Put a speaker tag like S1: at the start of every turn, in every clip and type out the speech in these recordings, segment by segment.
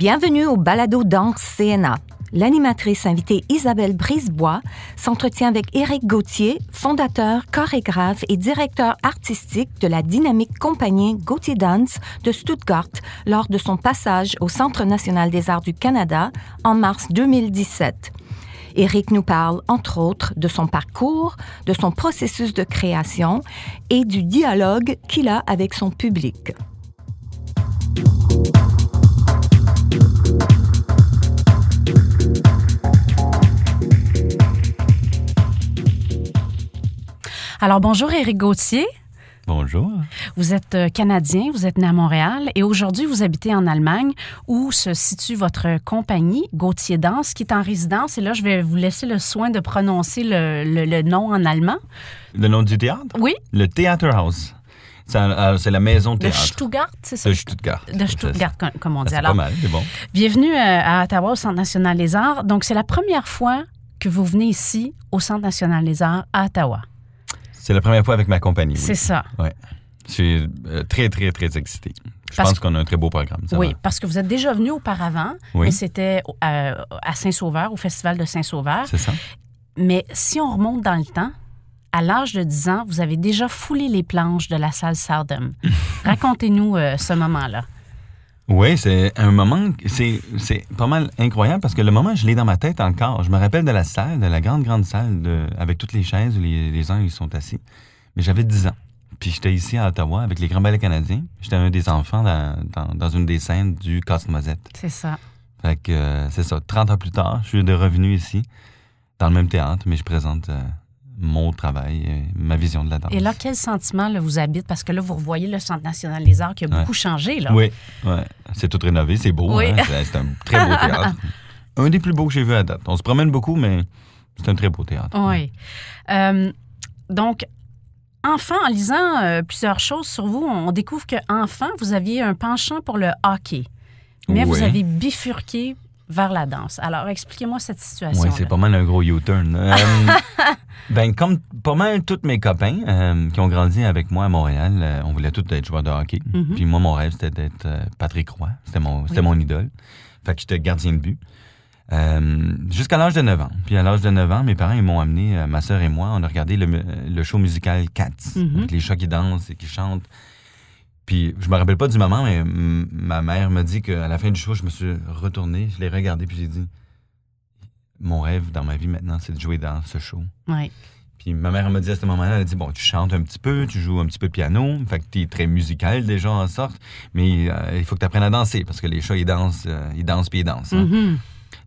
S1: Bienvenue au Balado Danse CNA. L'animatrice invitée Isabelle Brisebois s'entretient avec Éric Gauthier, fondateur, chorégraphe et directeur artistique de la dynamique compagnie Gauthier Dance de Stuttgart lors de son passage au Centre national des arts du Canada en mars 2017. Éric nous parle, entre autres, de son parcours, de son processus de création et du dialogue qu'il a avec son public.
S2: Alors bonjour Éric Gauthier.
S3: Bonjour.
S2: Vous êtes euh, Canadien, vous êtes né à Montréal et aujourd'hui vous habitez en Allemagne où se situe votre compagnie Gauthier Danse qui est en résidence. Et là, je vais vous laisser le soin de prononcer le, le- le nom en allemand.
S3: Le nom du théâtre?
S2: Oui,
S3: Le Theaterhaus. C'est euh, c'est la maison
S2: de
S3: théâtre.
S2: Stuttgart, c'est ça?
S3: De Stuttgart.
S2: De Stuttgart, com- comme on dit.
S3: C'est pas mal, c'est bon.
S2: bienvenue euh, à Ottawa au Centre national des arts. Donc, c'est la première fois que vous venez ici au Centre national des arts à Ottawa.
S3: C'est la première fois avec ma compagnie. oui.
S2: C'est ça.
S3: Je suis euh, très, très, très excité. Je
S2: Parce
S3: pense qu'on a un très beau programme.
S2: oui,
S3: va.
S2: parce que vous êtes déjà venu auparavant,
S3: Oui.
S2: mais c'était à Saint-Sauveur, au Festival de Saint-Sauveur.
S3: C'est ça.
S2: Mais si on remonte dans le temps, à l'âge de 10 ans, vous avez déjà foulé les planches de la salle Sardum. Racontez-nous euh, ce moment-là.
S3: Oui, c'est un moment, c'est c'est pas mal incroyable parce que le moment, je l'ai dans ma tête encore. Je me rappelle de la salle, de la grande, grande salle de, avec toutes les chaises où les, les gens ils sont assis. Mais j'avais 10 ans. Puis j'étais ici à Ottawa avec les Grands Ballets canadiens. J'étais un des enfants dans, dans, dans une des scènes du Casse-Noisette.
S2: C'est ça.
S3: Fait que euh, c'est ça. 30 ans plus tard, je suis de revenu ici, dans le même théâtre, mais je présente euh, mon travail, euh, ma vision de la danse.
S2: Et là, quel sentiment là, vous habite? Parce que là, vous revoyez le Centre national des arts qui a
S3: Ouais.
S2: beaucoup changé. Là.
S3: Oui, ouais. c'est tout rénové, c'est beau.
S2: Oui.
S3: hein? C'est un très beau théâtre. un des plus beaux que j'ai vu à date. On se promène beaucoup, mais c'est un très beau théâtre.
S2: Oui. Euh, donc, enfant, en lisant euh, plusieurs choses sur vous, on découvre que enfant, vous aviez un penchant pour le hockey. Mais vous avez bifurqué vers la danse. Alors, expliquez-moi cette situation.
S3: Oui, c'est pas mal un gros U-turn. Euh, ben, comme pas mal tous mes copains euh, qui ont grandi avec moi à Montréal, euh, on voulait tous être joueurs de hockey.
S2: Mhm.
S3: Puis moi, mon rêve, c'était d'être Patrick Roy. C'était mon, c'était
S2: Oui.
S3: mon idole. Fait que j'étais gardien de but. Jusqu'à l'âge de 9 ans. Puis à l'âge de 9 ans, mes parents, ils m'ont amené, ma sœur et moi, on a regardé le show musical Cats,
S2: Mhm.
S3: avec les chats qui dansent et qui chantent. Puis je me rappelle pas du moment, mais mm, ma mère m'a dit qu'à la fin du show, je me suis retourné, je l'ai regardé, puis j'ai dit Mon rêve dans ma vie maintenant, c'est de jouer dans ce show.
S2: Oui.
S3: Puis ma mère m'a dit à ce moment-là, elle a dit Bon, tu chantes un petit peu, tu joues un petit peu de piano, fait que tu es très musical déjà en sorte, mais euh, il faut que tu apprennes à danser parce que les chats, ils dansent, euh, ils dansent puis ils dansent. hein.
S2: Mhm.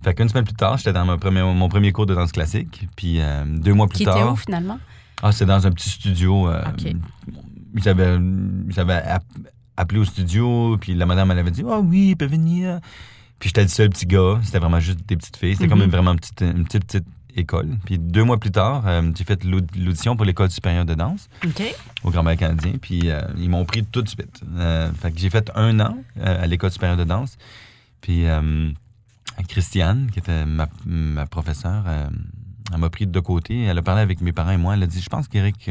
S3: Fait qu'une semaine plus tard, j'étais dans mon premier, mon premier cours de danse classique, puis euh, deux mois plus
S2: Qui
S3: tard.
S2: était où, finalement?
S3: Ah, c'est dans un petit studio. euh,
S2: OK.
S3: Ils avaient, ils avaient app- appelé au studio, puis la madame, elle avait dit Ah oui, il peut venir. Puis j'étais le seul petit gars, c'était vraiment juste des petites filles. C'était comme
S2: Mhm.
S3: vraiment une petite, une petite, petite école. Puis deux mois plus tard, euh, j'ai fait l'aud- l'audition pour l'école supérieure de danse au Grand Bal canadien, puis euh, ils m'ont pris tout de suite. Euh, fait que j'ai fait un an à l'école supérieure de danse. Puis Christiane, qui était ma, ma professeure, elle m'a pris de côté. Elle a parlé avec mes parents et moi. Elle a dit Je pense qu'Éric,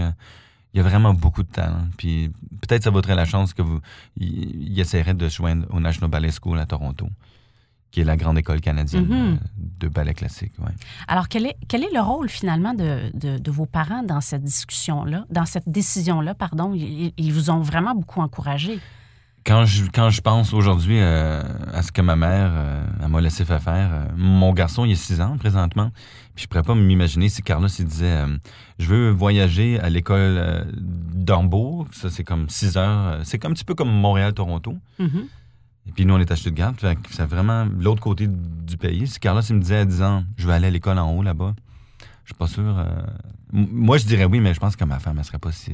S3: il a vraiment beaucoup de talent. Puis peut-être ça vaudrait la chance que vous. Il, il essaierait de se joindre au National Ballet School à Toronto, qui est la grande école canadienne
S2: Mhm.
S3: euh, de ballet classique. ouais.
S2: Alors, quel est, quel est le rôle finalement de, de- de vos parents dans cette discussion-là, dans cette décision-là, pardon? Ils, ils vous ont vraiment beaucoup encouragé.
S3: Quand je, quand je pense aujourd'hui euh, à ce que ma mère euh, m'a laissé faire faire, euh, mon garçon, il a 6 ans présentement, puis je pourrais pas m'imaginer si Carlos il disait Je veux voyager à l'école d'Hambourg, ça c'est comme 6 heures, c'est comme un petit peu comme Montréal-Toronto.
S2: Mhm.
S3: Et puis nous, on est à Stuttgart. Fait que c'est vraiment l'autre côté du pays. Si Carlos il me disait à 10 ans, je vais aller à l'école en haut là-bas, je suis pas sûr. Moi, je dirais oui, mais je pense que ma femme, elle serait pas si,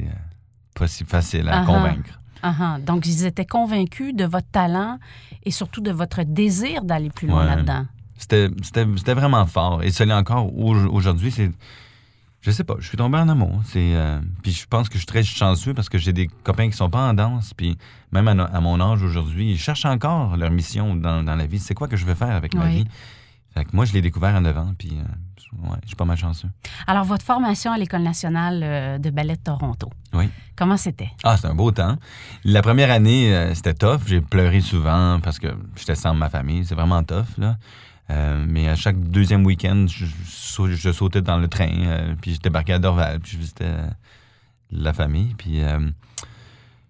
S3: pas si facile à
S2: Ah ah.
S3: convaincre.
S2: Ah. Donc, ils étaient convaincus de votre talent et surtout de votre désir d'aller plus loin
S3: Ouais.
S2: là-dedans.
S3: C'était, vraiment fort. Et l'est encore au- aujourd'hui. C'est, je sais pas, je suis tombé en amour. C'est, euh, puis je pense que je suis très chanceux parce que j'ai des copains qui sont pas en danse. Puis même à, mon âge aujourd'hui, ils cherchent encore leur mission dans, dans la vie. C'est quoi que je veux faire avec ma
S2: Oui.
S3: vie? Moi, je l'ai découvert à 9 ans. Puis euh, ouais, je suis pas mal chanceux.
S2: Alors, votre formation à l'École nationale euh, de ballet de Toronto,
S3: Oui.
S2: comment c'était?
S3: Ah, c'est un beau temps. La première année, euh, c'était tough. J'ai pleuré souvent parce que j'étais sans ma famille. C'est vraiment tough, là. Euh, mais à chaque deuxième week-end, je, je sau- je sautais dans le train, puis je débarquais à Dorval, puis je visitais la famille. Puis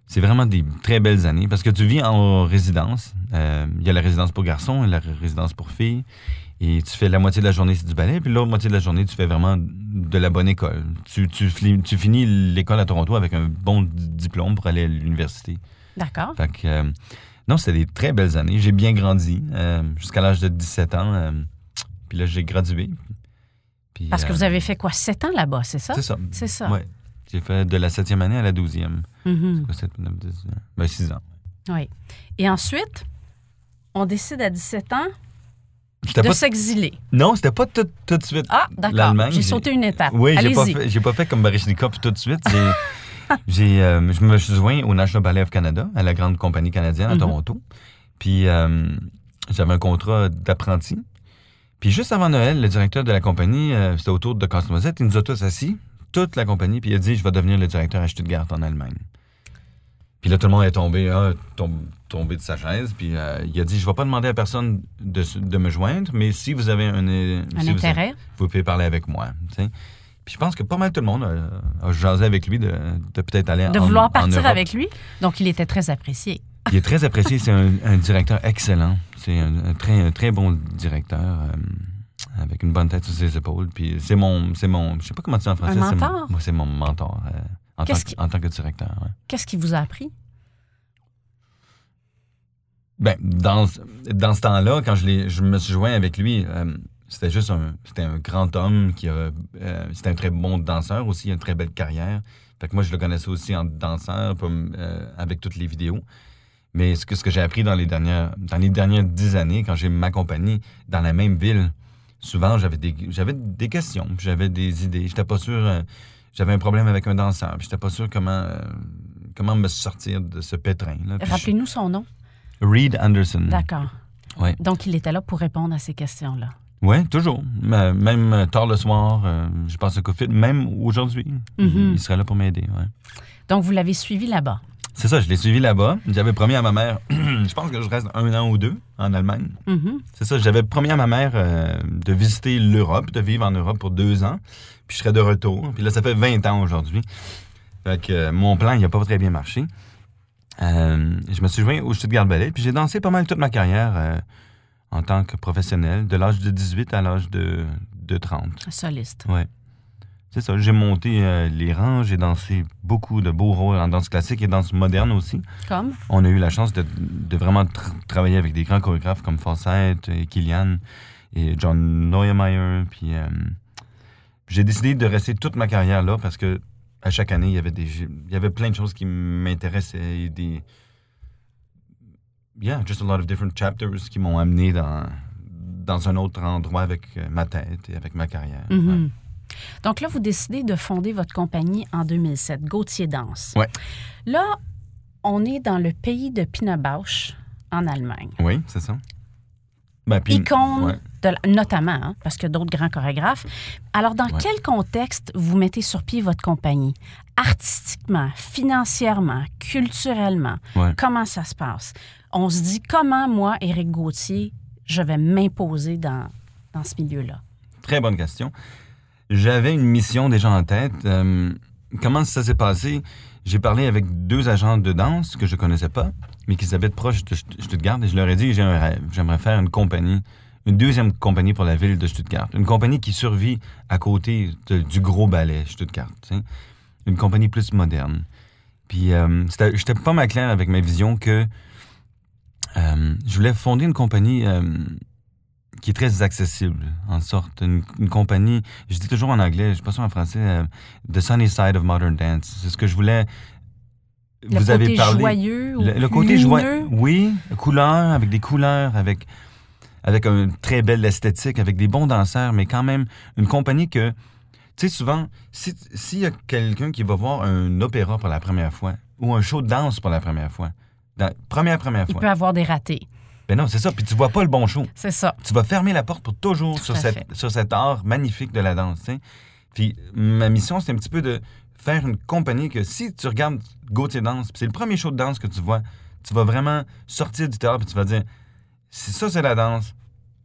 S3: c'est vraiment des très belles années parce que tu vis en résidence. Euh, Il y a la résidence pour garçons et la résidence pour filles. Et tu fais la moitié de la journée, c'est du ballet, puis l'autre moitié de la journée, tu fais vraiment de la bonne école. Tu, tu, tu finis l'école à Toronto avec un bon diplôme pour aller à l'université.
S2: D'accord.
S3: Fait que, euh, non, c'était des très belles années. J'ai bien grandi euh, jusqu'à l'âge de 17 ans. euh, puis là, j'ai gradué. Puis,
S2: Parce que
S3: euh,
S2: vous avez fait quoi, sept ans là-bas, c'est ça?
S3: C'est ça.
S2: C'est ça.
S3: Ouais. J'ai fait de la septième année à la douzième.
S2: Mhm.
S3: Quoi, sept, neuf, dix, euh, Ben, six ans.
S2: Oui. Et ensuite, on décide à 17 ans de
S3: pas-
S2: s'exiler.
S3: Non, c'était pas tout, tout de suite.
S2: Ah, d'accord.
S3: l'Allemagne,
S2: J'ai sauté une étape.
S3: Oui, j'ai pas,
S2: Allez-y.
S3: fait, j'ai pas fait comme Baryshnikov tout de suite. J'ai, euh, je me suis joint au National Ballet of Canada, à la grande compagnie canadienne à
S2: Mhm.
S3: Toronto. Puis euh, j'avais un contrat d'apprenti. Puis juste avant Noël, le directeur de la compagnie, euh, c'était autour de Casse-Noisette, il nous a tous assis, toute la compagnie, puis il a dit Je vais devenir le directeur à Stuttgart en Allemagne. Puis là, tout le monde est tombé, ah, tom- tombé de sa chaise. Puis euh, il a dit Je vais pas demander à personne de, de me joindre, mais si vous avez un, euh,
S2: Un
S3: si vous-
S2: intérêt.
S3: vous pouvez parler avec moi. tu. Puis je pense que pas mal tout le monde a, a jasé avec lui de, de peut-être aller
S2: De
S3: en,
S2: vouloir partir avec lui. Donc, il était très apprécié.
S3: Il est très apprécié. C'est un, un directeur excellent. C'est un, un très, un très bon directeur euh, avec une bonne tête sur ses épaules. Puis c'est mon, c'est mon, je sais pas comment dire en français.
S2: Un
S3: c'est mon-
S2: mentor?
S3: Moi, c'est mon mentor euh, en, tant, que-
S2: qui-
S3: en tant que directeur. ouais.
S2: Qu'est-ce qu'il vous a appris?
S3: Ben, dans, dans ce temps-là, quand je, me suis joint avec lui, euh, c'était juste un, c'était un grand homme qui a, euh, c'était un très bon danseur aussi, il a une très belle carrière. Fait que moi, je le connaissais aussi en danseur, euh, avec toutes les vidéos. Mais ce que, ce que j'ai appris dans les dernières, dans les dernières dix années, quand j'ai ma compagnie dans la même ville, souvent, j'avais des, j'avais des questions, j'avais des idées. J'étais pas sûr, euh, j'avais un problème avec un danseur, puis j'étais pas sûr comment, euh, comment me sortir de ce pétrin. Je-
S2: Rappelez-nous son nom.
S3: Reed Anderson.
S2: D'accord.
S3: Ouais.
S2: Donc, il était là pour répondre à ces questions-là.
S3: Oui, toujours. Même euh, tard le soir, euh, je passe de fil. Même aujourd'hui, il-
S2: Mhm.
S3: il serait là pour m'aider. ouais.
S2: Donc, vous l'avez suivi là-bas?
S3: C'est ça, je l'ai suivi là-bas. J'avais promis à ma mère, je pense que je reste un an ou deux en Allemagne.
S2: Mhm.
S3: C'est ça, j'avais promis à ma mère euh, de visiter l'Europe, de vivre en Europe pour deux ans. Puis je serais de retour. Puis là, ça fait 20 ans aujourd'hui. Fait que euh, mon plan, il n'a pas très bien marché. Euh, je me suis joint au Stuttgart Ballet. Puis j'ai dansé pas mal toute ma carrière euh, en tant que professionnel, de l'âge de 18 à l'âge de, de 30.
S2: Soliste.
S3: Ouais. C'est ça. J'ai monté euh, les rangs, j'ai dansé beaucoup de beaux rôles en danse classique et danse moderne aussi.
S2: Comme?
S3: On a eu la chance de, de vraiment tr- travailler avec des grands chorégraphes comme Fawcett et Kilian et John Neumeyer. Puis j'ai décidé de rester toute ma carrière là parce que à chaque année, il y avait, des, il y avait plein de choses qui m'intéressaient et des. Yeah, just a lot of different chapters qui m'ont amené dans, dans un autre endroit avec euh, ma tête et avec ma carrière.
S2: Mhm.
S3: Ouais.
S2: Donc là, vous décidez de fonder votre compagnie en 2007, Gauthier Danse.
S3: Ouais.
S2: Là, on est dans le pays de Pina Bausch, en Allemagne.
S3: Oui, c'est ça. Ben, puis-
S2: Icône,
S3: ouais.
S2: de la- notamment, hein, parce a d'autres grands chorégraphes. Alors, dans
S3: Ouais.
S2: quel contexte vous mettez sur pied votre compagnie? Artistiquement, financièrement, culturellement,
S3: Ouais.
S2: comment ça se passe? On se dit, comment moi, Éric Gauthier, je vais m'imposer dans, dans ce milieu-là?
S3: Très bonne question. J'avais une mission déjà en tête. Euh, comment ça s'est passé? J'ai parlé avec deux agents de danse que je connaissais pas, mais qui habitent proche de Stutt- Stuttgart, et je leur ai dit j'ai un rêve. J'aimerais faire une compagnie, une deuxième compagnie pour la ville de Stuttgart. Une compagnie qui survit à côté du gros ballet Stuttgart. Une compagnie plus moderne. Puis euh, j'étais pas mal clair avec ma vision que euh, je voulais fonder une compagnie euh, qui est très accessible, en sorte. Une, une compagnie, je dis toujours en anglais, je sais pas ça en français, euh, The Sunny Side of Modern Dance. C'est ce que je voulais.
S2: Le
S3: vous
S2: côté
S3: avez parlé.
S2: joyeux
S3: Le, le côté joyeux, oui, couleur, avec des couleurs, avec, avec une très belle esthétique, avec des bons danseurs, mais quand même une compagnie que, tu sais, souvent, si- s'il y a quelqu'un qui va voir un opéra pour la première fois ou un show de danse pour la première fois, dans- première, première
S2: Il
S3: fois,
S2: peut avoir des ratés.
S3: Ben non, c'est ça, puis tu vois pas le bon show.
S2: C'est ça.
S3: Tu vas fermer la porte pour toujours
S2: Tout
S3: sur, cette, sur cet art magnifique de la danse, tu sais. Puis ma mission, c'est un petit peu de faire une compagnie que si tu regardes Gauthier Danse, puis c'est le premier show de danse que tu vois, tu vas vraiment sortir du théâtre et tu vas dire si ça c'est la danse,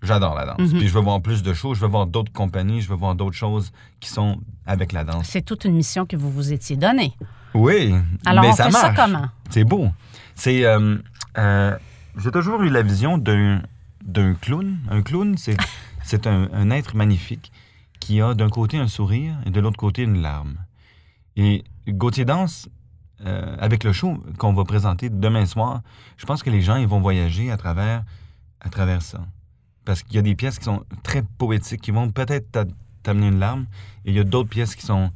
S3: j'adore la danse.
S2: Mhm.
S3: Puis je veux voir plus de shows, je veux voir d'autres compagnies, je veux voir d'autres choses qui sont avec la danse.
S2: C'est toute une mission que vous vous étiez donnée.
S3: Oui,
S2: Alors,
S3: mais
S2: on
S3: ça
S2: fait ça
S3: marche.
S2: comment?
S3: C'est beau. C'est. euh, euh, J'ai toujours eu la vision d'un d'un clown. Un clown, c'est c'est un, un être magnifique qui a d'un côté un sourire et de l'autre côté une larme. Et Gauthier Danse, euh, avec le show qu'on va présenter demain soir, je pense que les gens ils vont voyager à travers, à travers ça. Parce qu'il y a des pièces qui sont très poétiques, qui vont peut-être t'a- t'amener une larme, et il y a d'autres pièces qui sont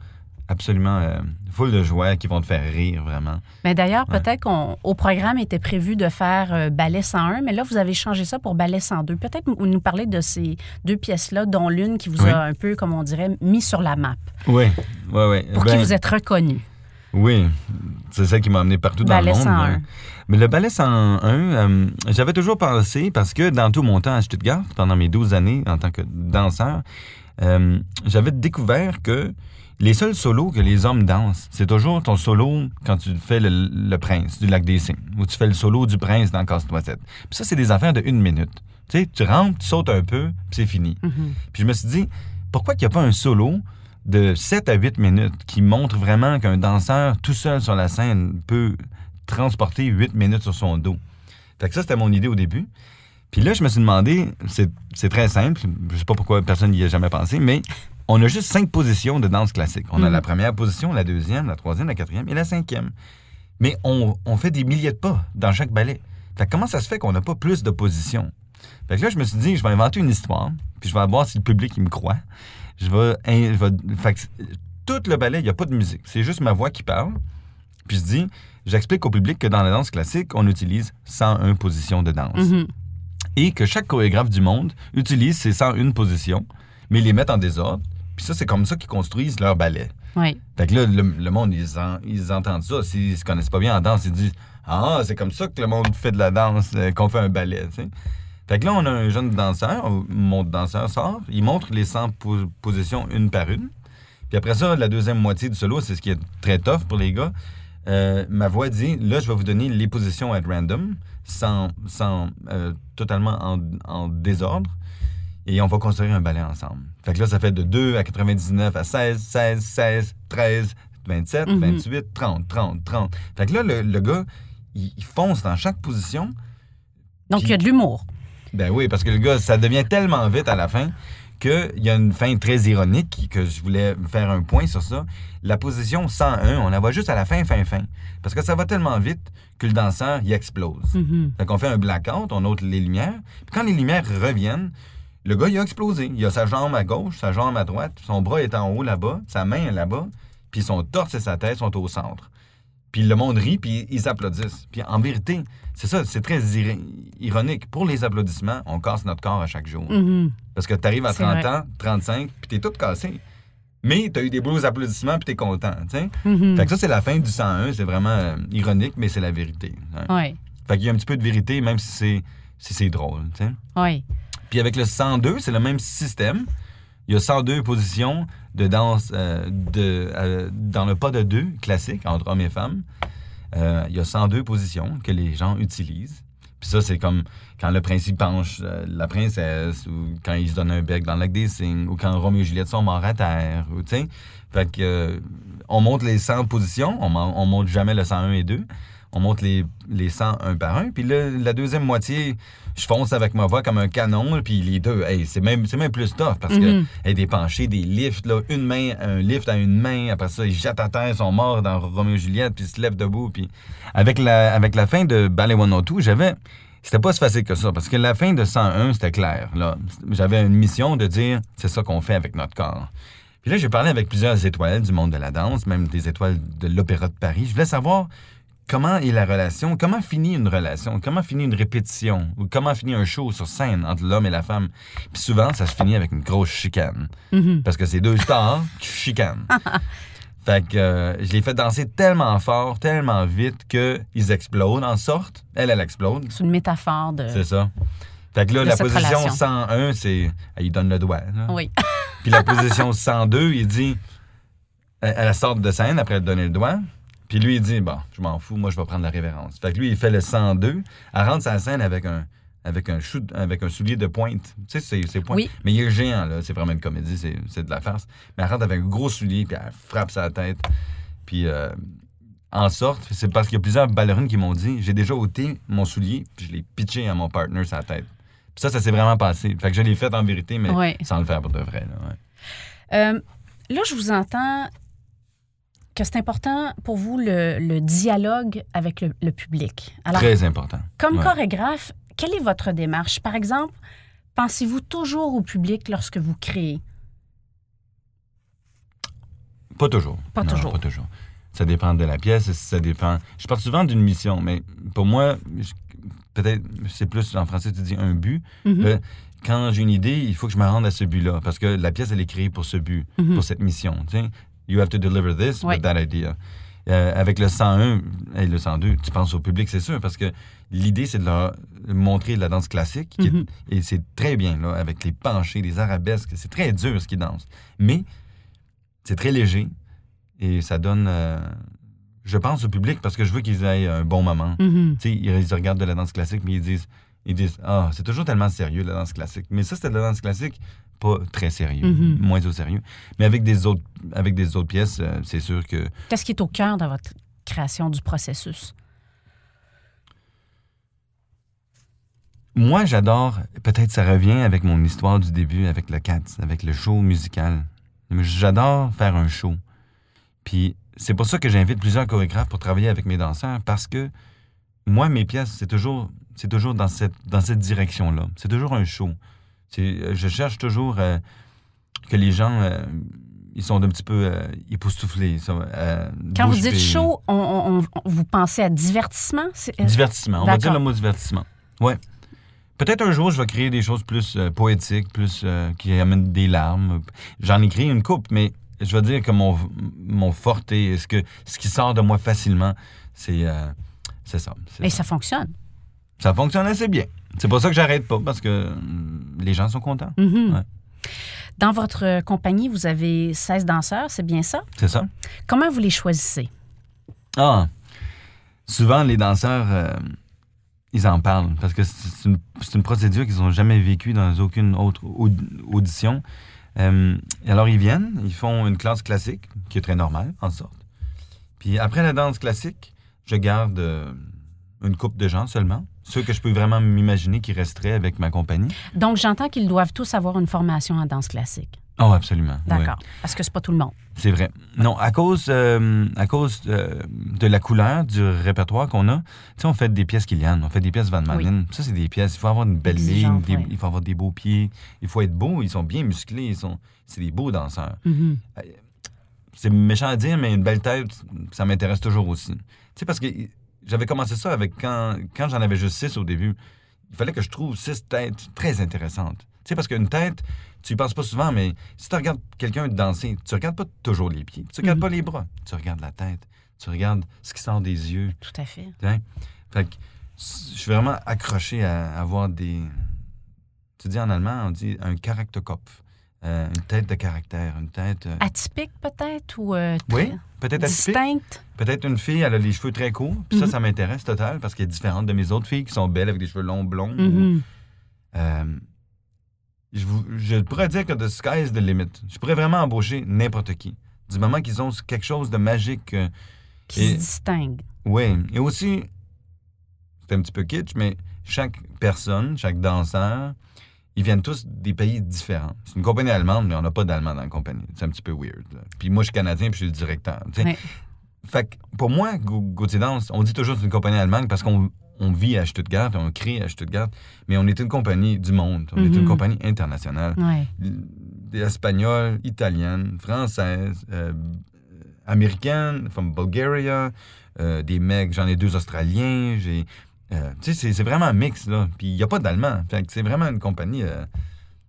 S3: absolument euh, full de joie, qui vont te faire rire vraiment.
S2: Mais d'ailleurs,
S3: Ouais.
S2: peut-être qu'au programme était prévu de faire euh, ballet 101, mais là, vous avez changé ça pour ballet 102. Peut-être nous nous parler de ces deux pièces-là, dont l'une qui vous
S3: Oui.
S2: a un peu, comme on dirait, mis sur la map,
S3: Oui, oui, oui.
S2: pour qui vous êtes reconnu.
S3: Oui, c'est ça qui m'a amené partout dans
S2: Ballet
S3: le monde.
S2: 101.
S3: ouais. Mais le ballet 101, euh, j'avais toujours pensé, parce que dans tout mon temps à Stuttgart, pendant mes 12 années en tant que danseur, euh, j'avais découvert que les seuls solos que les hommes dansent, c'est toujours ton solo quand tu fais le, le prince du lac des Cygnes, ou tu fais le solo du prince dans Casse-toi Puis ça, c'est des affaires de une minute. Tu sais, tu rentres, tu sautes un peu, puis c'est fini.
S2: Mhm.
S3: Puis je me suis dit, pourquoi qu'il n'y a pas un solo de 7 à 8 minutes qui montre vraiment qu'un danseur tout seul sur la scène peut transporter 8 minutes sur son dos? Fait que ça, c'était mon idée au début. Puis là, je me suis demandé, c'est c'est très simple, je sais pas pourquoi personne n'y a jamais pensé, mais on a juste cinq positions de danse classique. On a
S2: Mhm.
S3: la première position, la deuxième, la troisième, la quatrième et la cinquième. Mais on, on fait des milliers de pas dans chaque ballet. Fait que comment ça se fait qu'on n'a pas plus de positions? Fait que là, je me suis dit, je vais inventer une histoire, puis je vais voir si le public il me croit. Je vais. je vais- fait que tout le ballet, il n'y a pas de musique. C'est juste ma voix qui parle. Puis je dis, j'explique au public que dans la danse classique, on utilise 101 positions de danse.
S2: Mhm.
S3: Et que chaque chorégraphe du monde utilise ces 101 positions, mais les met en désordre. Puis ça, c'est comme ça qu'ils construisent leur ballet.
S2: Oui.
S3: Fait que là, le, le monde, ils, en- ils entendent ça. S'ils se connaissent pas bien en danse, ils disent Ah, c'est comme ça que le monde fait de la danse, euh, qu'on fait un ballet. tu sais. Fait que là, on a un jeune danseur, mon danseur sort, il montre les 100 po- positions une par une. Puis après ça, la deuxième moitié du solo, c'est ce qui est très tough pour les gars. Euh, ma voix dit Là, je vais vous donner les positions at random, sans, sans euh, totalement en, en désordre. Et on va construire un ballet ensemble. Fait que là, ça fait de 2 à 99 à 16, 16, 16, 13, 27,
S2: Mhm.
S3: 28, 30, 30, 30. Fait que là, le, le gars, il, il fonce dans chaque position.
S2: Donc, il y a de l'humour.
S3: Ben oui, parce que le gars, ça devient tellement vite à la fin qu'il y a une fin très ironique que je voulais faire un point sur ça. La position 101, on la voit juste à la fin, fin, fin. Parce que ça va tellement vite que le danseur, il explose.
S2: Mhm.
S3: Fait qu'on fait un blackout, on ôte les lumières. Puis quand les lumières reviennent, le gars, il a explosé. Il a sa jambe à gauche, sa jambe à droite, son bras est en haut là-bas, sa main est là-bas, puis son torse et sa tête sont au centre. Puis le monde rit, puis ils applaudissent. Puis en vérité, c'est ça, c'est très ironique. Pour les applaudissements, on casse notre corps à chaque jour.
S2: Mhm.
S3: Parce que tu arrives à
S2: C'est
S3: 30
S2: vrai.
S3: ans, 35, puis t'es tout cassé. Mais t'as eu des beaux applaudissements, puis t'es content.
S2: Mhm.
S3: Fait que ça, c'est la fin du 101. C'est vraiment euh, ironique, mais c'est la vérité. hein.
S2: Oui.
S3: Fait qu'il y a un petit peu de vérité, même si c'est si c'est drôle.
S2: Oui.
S3: Puis avec le 102, c'est le même système. Il y a 102 positions de danse euh, de, euh, dans le pas de deux classique entre hommes et femmes. Euh, il y a 102 positions que les gens utilisent. Puis ça, c'est comme quand le prince penche la princesse, ou quand il se donne un bec dans le lac des cygnes, ou quand Roméo et Juliette sont morts à terre, ou. Fait que on monte les 100 positions, on, on monte jamais le 101 et 2. On monte les, les 100 un par un. Puis là, la deuxième moitié, je fonce avec ma voix comme un canon. Puis les deux, hey, c'est même, plus tough parce que
S2: Mhm.
S3: hey, des penchés, des lifts, là, une main, un lift à une main. Après ça, ils jettent à terre, ils sont morts dans Roméo et Juliette, puis ils se lèvent debout. Puis avec la, avec la fin de Ballet 102, j'avais c'était pas si facile que ça, parce que la fin de 101, c'était clair. J'avais une mission de dire, c'est ça qu'on fait avec notre corps. Puis là, j'ai parlé avec plusieurs étoiles du monde de la danse, même des étoiles de l'Opéra de Paris. Je voulais savoir comment est la relation, comment finit une relation, comment finit une répétition, ou comment finit un show sur scène entre l'homme et la femme? Puis souvent, ça se finit avec une grosse chicane.
S2: Mhm.
S3: Parce que c'est deux stars qui chicanent. fait que euh, je les fais danser tellement fort, tellement vite qu'ils explosent, en sorte. Elle, elle explose.
S2: C'est une métaphore de.
S3: C'est ça. Fait que là, la position
S2: relation.
S3: 101, c'est. Il donne le doigt. là.
S2: Oui.
S3: Puis la position 102, il dit. Elle, elle sort de scène après donner le doigt. Puis lui, il dit Bon, je m'en fous, moi, je vais prendre la révérence. Fait que lui, il fait le 102. Elle rentre sa scène avec un. Avec un, chou- avec un soulier de pointe. Tu sais, c'est c'est pointe.
S2: Oui.
S3: Mais il est géant, là. C'est vraiment une comédie, c'est c'est de la farce. Mais elle rentre avec un gros soulier, puis elle frappe sa tête. Puis euh, en sorte, c'est parce qu'il y a plusieurs ballerines qui m'ont dit j'ai déjà ôté mon soulier, puis je l'ai pitché à mon partner sa tête. Puis ça, ça s'est vraiment passé. Fait que je l'ai fait en vérité, mais
S2: Ouais.
S3: sans le faire pour de vrai. Là, ouais.
S2: Euh, là, je vous entends que c'est important pour vous le, le dialogue avec le, le public. Alors,
S3: Très important.
S2: comme
S3: ouais.
S2: chorégraphe, quelle est votre démarche? Par exemple, pensez-vous toujours au public lorsque vous créez?
S3: Pas toujours.
S2: Pas
S3: Non,
S2: toujours.
S3: Pas toujours. Ça dépend de la pièce, ça dépend. Je parle souvent d'une mission, mais pour moi, peut-être, c'est plus en français, tu dis un but.
S2: Mhm.
S3: Là, quand j'ai une idée, il faut que je me rende à ce but-là, parce que la pièce, elle est créée pour ce but,
S2: Mhm.
S3: pour cette mission. tu sais. You have to deliver this with that idea. Euh, avec le 101 et le 102, tu penses au public, c'est sûr, parce que l'idée, c'est de leur montrer la danse classique, qui est-
S2: Mhm.
S3: et c'est très bien, là, avec les penchés, les arabesques, c'est très dur ce qu'ils dansent. Mais c'est très léger et ça donne, euh, je pense, au public, parce que je veux qu'ils aient un bon moment.
S2: Mhm.
S3: Tu sais, ils, ils regardent de la danse classique, mais ils disent, ils disent Ah, c'est toujours tellement sérieux, la danse classique. Mais ça, c'était de la danse classique, pas très sérieux,
S2: Mhm.
S3: moins au sérieux. Mais avec des autres, avec des autres pièces, euh, c'est sûr que
S2: Qu'est-ce qui est au cœur de votre création du processus?
S3: moi, j'adore, peut-être ça revient avec mon histoire du début, avec le Cats, avec le show musical. J'adore faire un show. Puis c'est pour ça que j'invite plusieurs chorégraphes pour travailler avec mes danseurs, parce que moi, mes pièces, c'est toujours, c'est toujours dans cette, dans cette direction-là. C'est toujours un show. C'est- Je cherche toujours euh, que les gens, euh, ils sont un petit peu euh, époustouflés. euh,
S2: Quand vous dites show, on, on- on- vous pensez à divertissement? Euh,
S3: Divertissement. On va dire le mot divertissement. Ouais. Peut-être un jour, je vais créer des choses plus euh, poétiques, plus euh, qui amènent des larmes. J'en ai créé une coupe, mais je veux dire que mon, mon forte, ce, que, ce qui sort de moi facilement, c'est euh, ça.
S2: Et
S3: ça.
S2: ça fonctionne.
S3: Ça fonctionne assez bien. C'est pour ça que j'arrête pas, parce que hum, les gens sont contents.
S2: Mhm.
S3: Ouais.
S2: Dans votre compagnie, vous avez 16 danseurs, c'est bien ça?
S3: C'est ça?
S2: Comment vous les choisissez?
S3: Ah, souvent les danseurs, euh, ils en parlent parce que c'est une, procédure qu'ils n'ont jamais vécue dans aucune autre aud- audition. Euh, alors ils viennent, ils font une classe classique qui est très normale en sorte. Puis après la danse classique, je garde euh, une coupe de gens seulement, ceux que je peux vraiment m'imaginer qui resteraient avec ma compagnie.
S2: Donc, j'entends qu'ils doivent tous avoir une formation en danse classique.
S3: Oh, absolument. oui.
S2: D'accord. Parce que c'est pas tout le monde.
S3: C'est vrai. Non, à cause, euh, à cause euh, de la couleur du répertoire qu'on a, tu sais, on fait des pièces Kilian, on fait des pièces Van Malen. Ça, c'est des pièces. Il faut avoir une belle ligne, des- il faut avoir des beaux pieds, il faut être beau. Ils sont bien musclés, ils sont, c'est des beaux danseurs.
S2: Mhm.
S3: C'est méchant à dire, mais une belle tête, ça m'intéresse toujours aussi. Tu sais, parce que j'avais commencé ça avec quand, quand j'en avais juste six au début. Il fallait que je trouve six têtes très intéressantes. Tu sais, parce qu'une tête, tu y penses pas souvent, mais si tu regardes quelqu'un danser, tu regardes pas toujours les pieds, tu regardes pas les bras, tu regardes la tête, tu regardes ce qui sort des yeux.
S2: Tout à fait.
S3: tu sais? Fait que je suis vraiment accroché à avoir des. Tu dis en allemand, on dit un Charakterkopf. Euh, une tête de caractère, une tête. euh,
S2: Atypique peut-être ou euh,
S3: oui, peut-être atypique.
S2: distincte?
S3: Peut-être une fille, elle a les cheveux très courts. Puis ça,
S2: Mhm.
S3: ça m'intéresse total parce qu'elle est différente de mes autres filles qui sont belles avec des cheveux longs, blonds.
S2: Mhm.
S3: Euh, je, vous- je pourrais dire que the sky is the limit. Je pourrais vraiment embaucher n'importe qui. Du moment qu'ils ont quelque chose de magique.
S2: Qui
S3: Et-
S2: se distingue.
S3: oui. Et aussi, c'est un petit peu kitsch, mais chaque personne, chaque danseur, ils viennent tous des pays différents. C'est une compagnie allemande, mais on n'a pas d'allemand dans la compagnie. C'est un petit peu weird. là. Puis moi, je suis canadien, puis je suis le directeur.
S2: Ouais.
S3: Fait que pour moi, Gau- Gauthier Danse, on dit toujours que c'est une compagnie allemande parce qu'on on vit à Stuttgart, on crée à Stuttgart, mais on est une compagnie du monde. On est une
S2: Mhm.
S3: compagnie internationale.
S2: Ouais.
S3: Des Espagnoles, Italiennes, Françaises, euh, Américaines, from Bulgaria, euh, des mecs, j'en ai deux Australiens, j'ai... euh, tu sais, c'est- vraiment un mix, là. Puis il n'y a pas d'Allemand. Fait que c'est vraiment une compagnie... euh,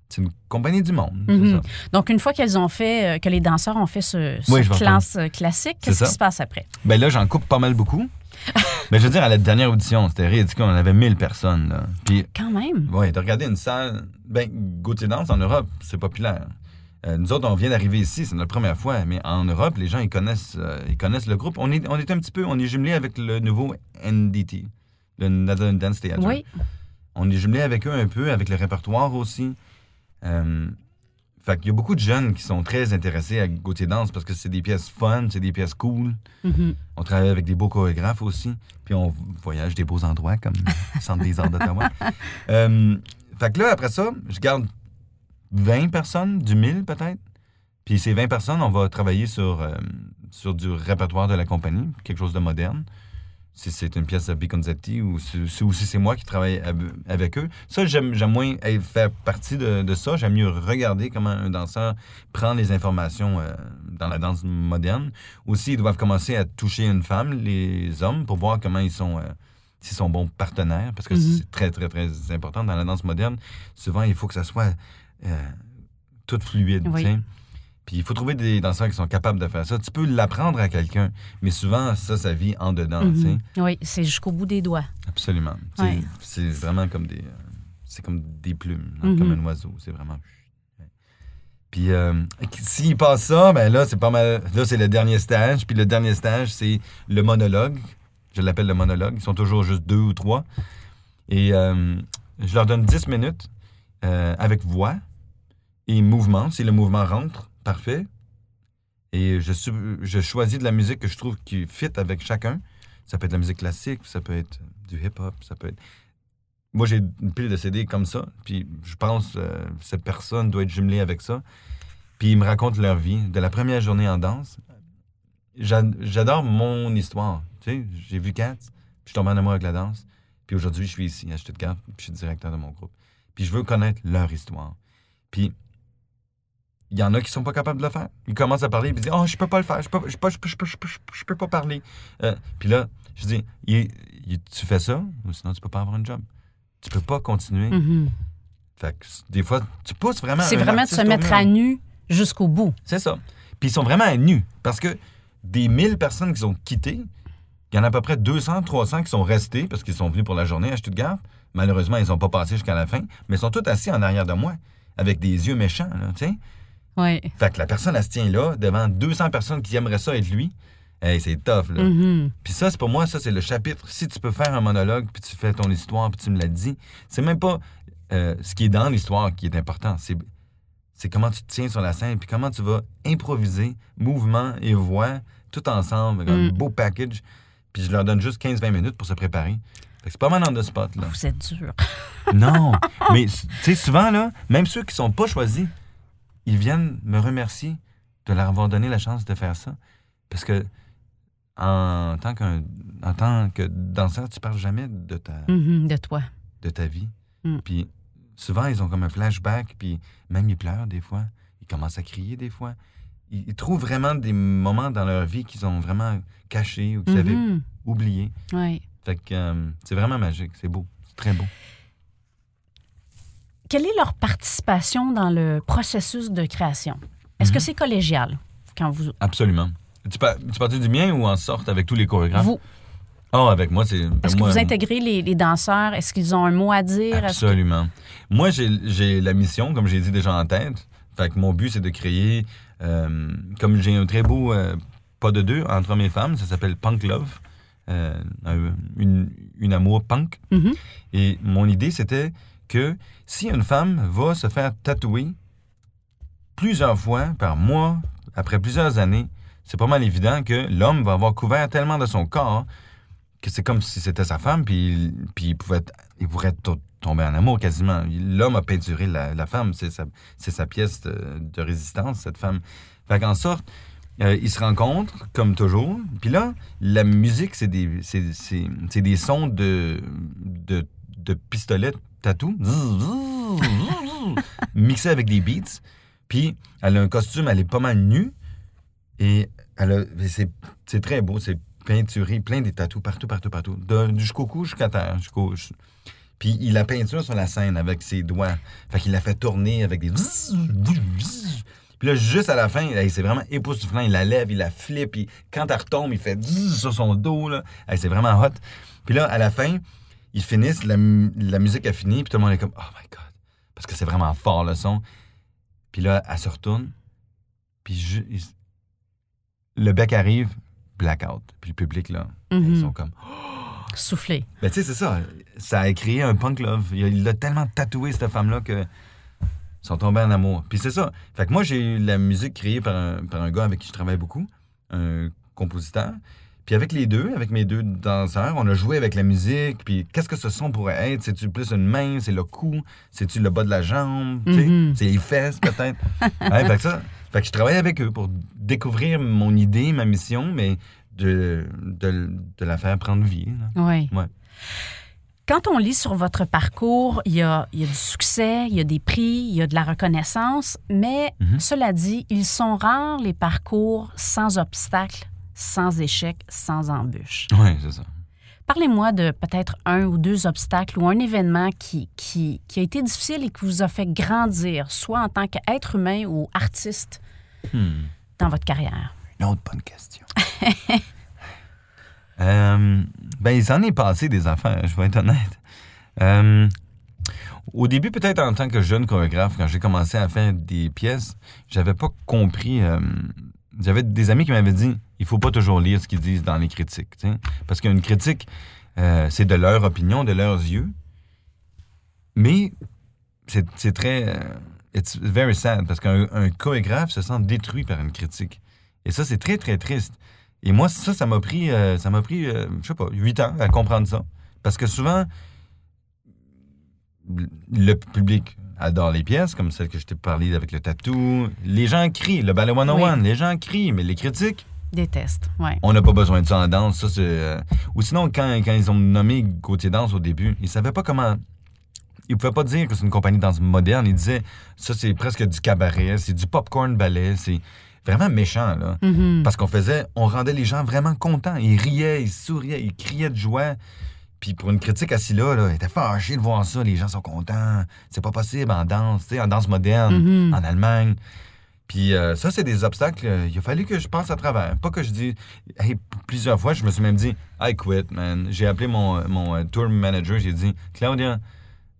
S3: c'est une compagnie du monde,
S2: Mhm.
S3: ça.
S2: Donc, une fois qu'elles ont fait, euh, que les danseurs ont fait ce, ce
S3: Oui,
S2: classe classique, qu'est-ce qui se passe après?
S3: Ben là, j'en coupe pas mal beaucoup. Mais je veux dire, à la dernière audition, c'était ridicule. On avait 1000 personnes, là. Puis
S2: Quand même.
S3: Oui, de regarder une salle. Ben, Gauthier Danse en Europe, c'est populaire. Euh, nous autres, on vient d'arriver ici, c'est notre première fois, mais en Europe, les gens, ils connaissent, euh, ils connaissent le groupe. On est, on est un petit peu, on est jumelé avec le nouveau NDT, le Netherlands Dance Theatre.
S2: Oui.
S3: On est jumelé avec eux un peu, avec le répertoire aussi. Euh, fait qu'il y a beaucoup de jeunes qui sont très intéressés à Gauthier Danse parce que c'est des pièces fun, c'est des pièces cool.
S2: Mhm.
S3: On travaille avec des beaux chorégraphes aussi. Puis on voyage des beaux endroits comme le Centre des Arts d'Ottawa. Euh, fait que là, après ça, je garde 20 personnes, du 1000 peut-être. Puis ces 20 personnes, on va travailler sur, euh, sur du répertoire de la compagnie, quelque chose de moderne. Si c'est une pièce de Biconzetti ou si, c'est moi qui travaille avec eux. Ça, j'aime moins faire partie de, de ça. J'aime mieux regarder comment un danseur prend les informations euh, dans la danse moderne. Aussi, ils doivent commencer à toucher une femme, les hommes, pour voir comment ils sont, euh, s'ils sont bons partenaires, parce que
S2: Mhm.
S3: c'est très, très, très important dans la danse moderne. Souvent, il faut que ça soit euh, tout fluide.
S2: Oui.
S3: Puis il faut trouver des danseurs qui sont capables de faire ça. Tu peux l'apprendre à quelqu'un, mais souvent, ça, ça vit en dedans. tu sais.
S2: Mhm. Oui, c'est jusqu'au bout des doigts.
S3: Absolument. C'est-
S2: Ouais.
S3: C'est vraiment comme des, euh, c'est comme des plumes, hein,
S2: Mhm.
S3: comme un oiseau. C'est vraiment. Puis euh, s'il passe ça, ben là, c'est pas mal. Là, c'est le dernier stage. Puis le dernier stage, c'est le monologue. Je l'appelle le monologue. Ils sont toujours juste deux ou trois. Et euh, je leur donne 10 minutes euh, avec voix et mouvement. Si le mouvement rentre, parfait. Et je, je choisis de la musique que je trouve qui fit avec chacun. Ça peut être de la musique classique, ça peut être du hip-hop, ça peut être... Moi, j'ai une pile de CD comme ça, puis je pense que cette personne doit être jumelée avec ça. Puis ils me racontent leur vie, de la première journée en danse. J'a- J'adore mon histoire. Tu sais, j'ai vu Kat, puis je tombé en amour avec la danse. Puis aujourd'hui, je suis ici à Stuttgart, puis je suis directeur de mon groupe. Puis je veux connaître leur histoire. Puis il y en a qui sont pas capables de le faire. Ils commencent à parler, puis ils disent Oh, je peux pas le faire, je peux, je peux, je peux, je peux, je peux, je peux pas parler. Euh, puis là, je dis Il- il- Tu fais ça, ou sinon tu peux pas avoir un job. Tu peux pas continuer.
S2: Mhm.
S3: Fait que des fois, tu pousses vraiment.
S2: C'est vraiment de se mettre à nu jusqu'au bout.
S3: C'est ça. Puis ils sont vraiment à nu. Parce que des 1000 personnes qui ont quitté, il y en a à peu près 200, 300 qui sont restés parce qu'ils sont venus pour la journée à Stuttgart. Malheureusement, ils n'ont pas passé jusqu'à la fin, mais ils sont tous assis en arrière de moi, avec des yeux méchants, là, tu sais.
S2: Oui.
S3: Fait que la personne, elle se tient là, devant 200 personnes qui aimeraient ça être lui. Hey, c'est tough, là.
S2: Mhm.
S3: Puis ça, c'est pour moi, ça, c'est le chapitre. Si tu peux faire un monologue, puis tu fais ton histoire, puis tu me l'as dit, c'est même pas euh, ce qui est dans l'histoire qui est important. C'est, c'est comment tu te tiens sur la scène, puis comment tu vas improviser mouvement et voix tout ensemble, avec un
S2: Mm.
S3: beau package. Puis je leur donne juste 15-20 minutes pour se préparer. Fait que c'est pas mal dans the spot, là.
S2: Vous êtes dur.
S3: Non, mais tu sais, souvent, là, même ceux qui sont pas choisis, ils viennent me remercier de leur avoir donné la chance de faire ça. Parce que en tant, qu'un, en tant que danseur, tu parles jamais de ta,
S2: Mhm, De toi.
S3: de ta vie.
S2: Mm.
S3: Puis souvent, ils ont comme un flashback, puis même ils pleurent des fois. Ils commencent à crier des fois. Ils, ils trouvent vraiment des moments dans leur vie qu'ils ont vraiment cachés ou qu'ils avaient
S2: Mhm.
S3: oubliés.
S2: Oui.
S3: Fait que euh, c'est vraiment magique. C'est beau. C'est très beau.
S2: Quelle est leur participation dans le processus de création? Est-ce que
S3: Mhm.
S2: c'est collégial quand vous.
S3: Absolument. Tu, par, tu parles du mien ou en sorte avec tous les chorégraphes?
S2: vous
S3: Oh, avec moi, c'est.
S2: est-ce que vous intégrez les, les danseurs? Est-ce qu'ils ont un mot à dire? Que-
S3: Absolument. Moi, j'ai la mission, comme j'ai dit déjà en tête. Fait que mon but, c'est de créer. euh, comme j'ai un très beau euh, pas de deux entre hommes et femmes, ça s'appelle Punk Love. euh, un- une, une amour punk.
S2: Mhm.
S3: Et mon idée, c'était que si une femme va se faire tatouer plusieurs fois par mois, après plusieurs années, c'est pas mal évident que l'homme va avoir couvert tellement de son corps que c'est comme si c'était sa femme, puis, puis il, pouvait il pourrait to- tomber en amour quasiment. L'homme a peinturé la, femme, c'est sa, pièce de, résistance, cette femme. Fait qu'en sorte, euh, ils se rencontrent, comme toujours. Puis là, la musique, c'est des, sons de, de pistolets tatou, mixés avec des beats. Puis elle a un costume, elle est pas mal nue. Et c'est, très beau, c'est peinturé, plein de tatous partout, partout, partout. Jusqu'au cou, jusqu'à terre. Jusqu'au, jus- puis il a peinture sur la scène avec ses doigts. Fait qu'il l'a fait tourner avec des... Puis là, juste à la fin, c'est vraiment époustouflant. Il la lève, il la flippe. Puis quand elle retombe, il fait sur son dos. Là. C'est vraiment hot. Puis là, à la fin, ils finissent, la, la musique a fini, puis tout le monde est comme « Oh my God! » Parce que c'est vraiment fort, le son. Puis là, elle se retourne, puis ils- le bec arrive, blackout. Puis le public, là, ils sont comme...
S2: Soufflé.
S3: Ben, tu sais, c'est ça. Ça a créé un punk love. Il a- Il l'a tellement tatoué, cette femme-là, que ils sont tombés en amour. Puis c'est ça. Fait que moi, j'ai eu la musique créée par un, par un gars avec qui je travaille beaucoup, un compositeur. Puis avec les deux, avec mes deux danseurs, on a joué avec la musique. Puis qu'est-ce que ce son pourrait être? C'est-tu plus une main? C'est le cou? C'est-tu le bas de la jambe?
S2: Mhm.
S3: C'est les fesses, peut-être? Ouais, fait que ça... Fait que je travaille avec eux pour découvrir mon idée, ma mission, mais de, de, de la faire prendre vie.
S2: Oui.
S3: Ouais.
S2: Quand on lit sur votre parcours, il y a, il y a du succès, il y a des prix, il y a de la reconnaissance, mais
S3: Mhm.
S2: cela dit, ils sont rares les parcours sans obstacles, sans échecs, sans embûches.
S3: Oui, c'est ça.
S2: Parlez-moi de peut-être un ou deux obstacles ou un événement qui, qui, qui a été difficile et qui vous a fait grandir, soit en tant qu'être humain ou artiste
S3: Hmm.
S2: dans votre carrière.
S3: Une autre bonne question. Euh, ben, il s'en est passé des affaires, je vais être honnête. Euh, au début, peut-être en tant que jeune chorégraphe, quand j'ai commencé à faire des pièces, j'avais pas compris. euh, j'avais des amis qui m'avaient dit il faut pas toujours lire ce qu'ils disent dans les critiques. tu sais. Parce qu'une critique, euh, c'est de leur opinion, de leurs yeux. Mais c'est très. euh, it's very sad parce qu'un un chorégraphe se sent détruit par une critique. Et ça, c'est très, très triste. Et moi, ça, ça m'a pris, euh, ça m'a pris, euh, je sais pas, huit ans à comprendre ça. Parce que souvent, le public adore les pièces, comme celle que je t'ai parlé avec le tatou. Les gens crient, le ballet 101, les gens crient, mais les critiques,
S2: Déteste, oui.
S3: on n'a pas besoin de ça en danse. Ça, c'est, euh, Ou sinon, quand, quand ils ont nommé Gauthier Danse au début, ils savaient pas comment. Ils pouvaient pas dire que c'est une compagnie de danse moderne. Ils disaient, ça, c'est presque du cabaret, c'est du popcorn ballet, c'est vraiment méchant, là.
S2: Mhm.
S3: Parce qu'on faisait, on rendait les gens vraiment contents. Ils riaient, ils souriaient, ils criaient de joie. Puis pour une critique assis là, là, ils étaient fâchés de voir ça. Les gens sont contents. C'est pas possible en danse, tu sais, en danse moderne,
S2: Mhm.
S3: en Allemagne. Puis euh, ça, c'est des obstacles. euh, il a fallu que je passe à travers. Pas que je dise. Hey, plusieurs fois, je me suis même dit, I quit, man. J'ai appelé mon, mon euh, tour manager. J'ai dit, Claudia,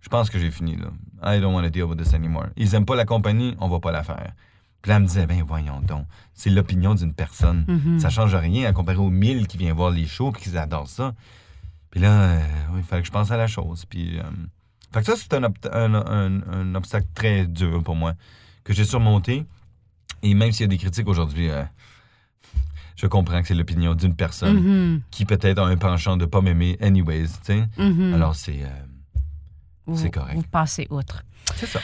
S3: je pense que j'ai fini, là. I don't want to deal with this anymore. Ils aiment pas la compagnie, on va pas la faire. Puis là, elle me disait, ben voyons donc. C'est l'opinion d'une personne.
S2: Mhm.
S3: Ça change rien à comparer aux 1000 qui viennent voir les shows puis qui adorent ça. Puis là, euh, il fallait que je pense à la chose. Puis, euh, fait que ça, c'est un, un- un- un obstacle très dur pour moi que j'ai surmonté. Et même s'il y a des critiques aujourd'hui, euh, je comprends que c'est l'opinion d'une personne
S2: Mhm.
S3: qui peut-être a un penchant de pas m'aimer anyways, tu sais.
S2: Mhm.
S3: Alors, c'est... c'est correct.
S2: Vous passez outre.
S3: c'est ça.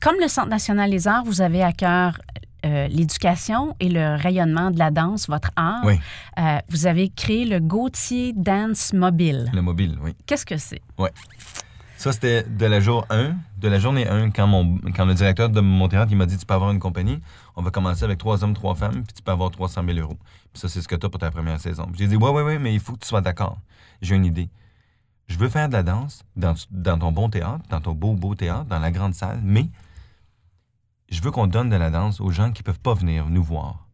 S2: Comme le Centre national des arts, vous avez à cœur euh, l'éducation et le rayonnement de la danse, votre art.
S3: Oui.
S2: Euh, vous avez créé le Gautier Dance Mobile.
S3: Le mobile, oui.
S2: Qu'est-ce que c'est?
S3: Ça, c'était de la jour 1, de la journée 1, quand, mon, quand le directeur de mon théâtre il m'a dit Tu peux avoir une compagnie, on va commencer avec trois hommes, trois femmes, puis tu peux avoir 300 000 euros. Puis ça, c'est ce que tu as pour ta première saison. J'ai dit Ouais, ouais, ouais, mais il faut que tu sois d'accord. J'ai une idée. Je veux faire de la danse dans, dans ton bon théâtre, dans ton beau, beau théâtre, dans la grande salle, mais je veux qu'on donne de la danse aux gens qui peuvent pas venir nous voir,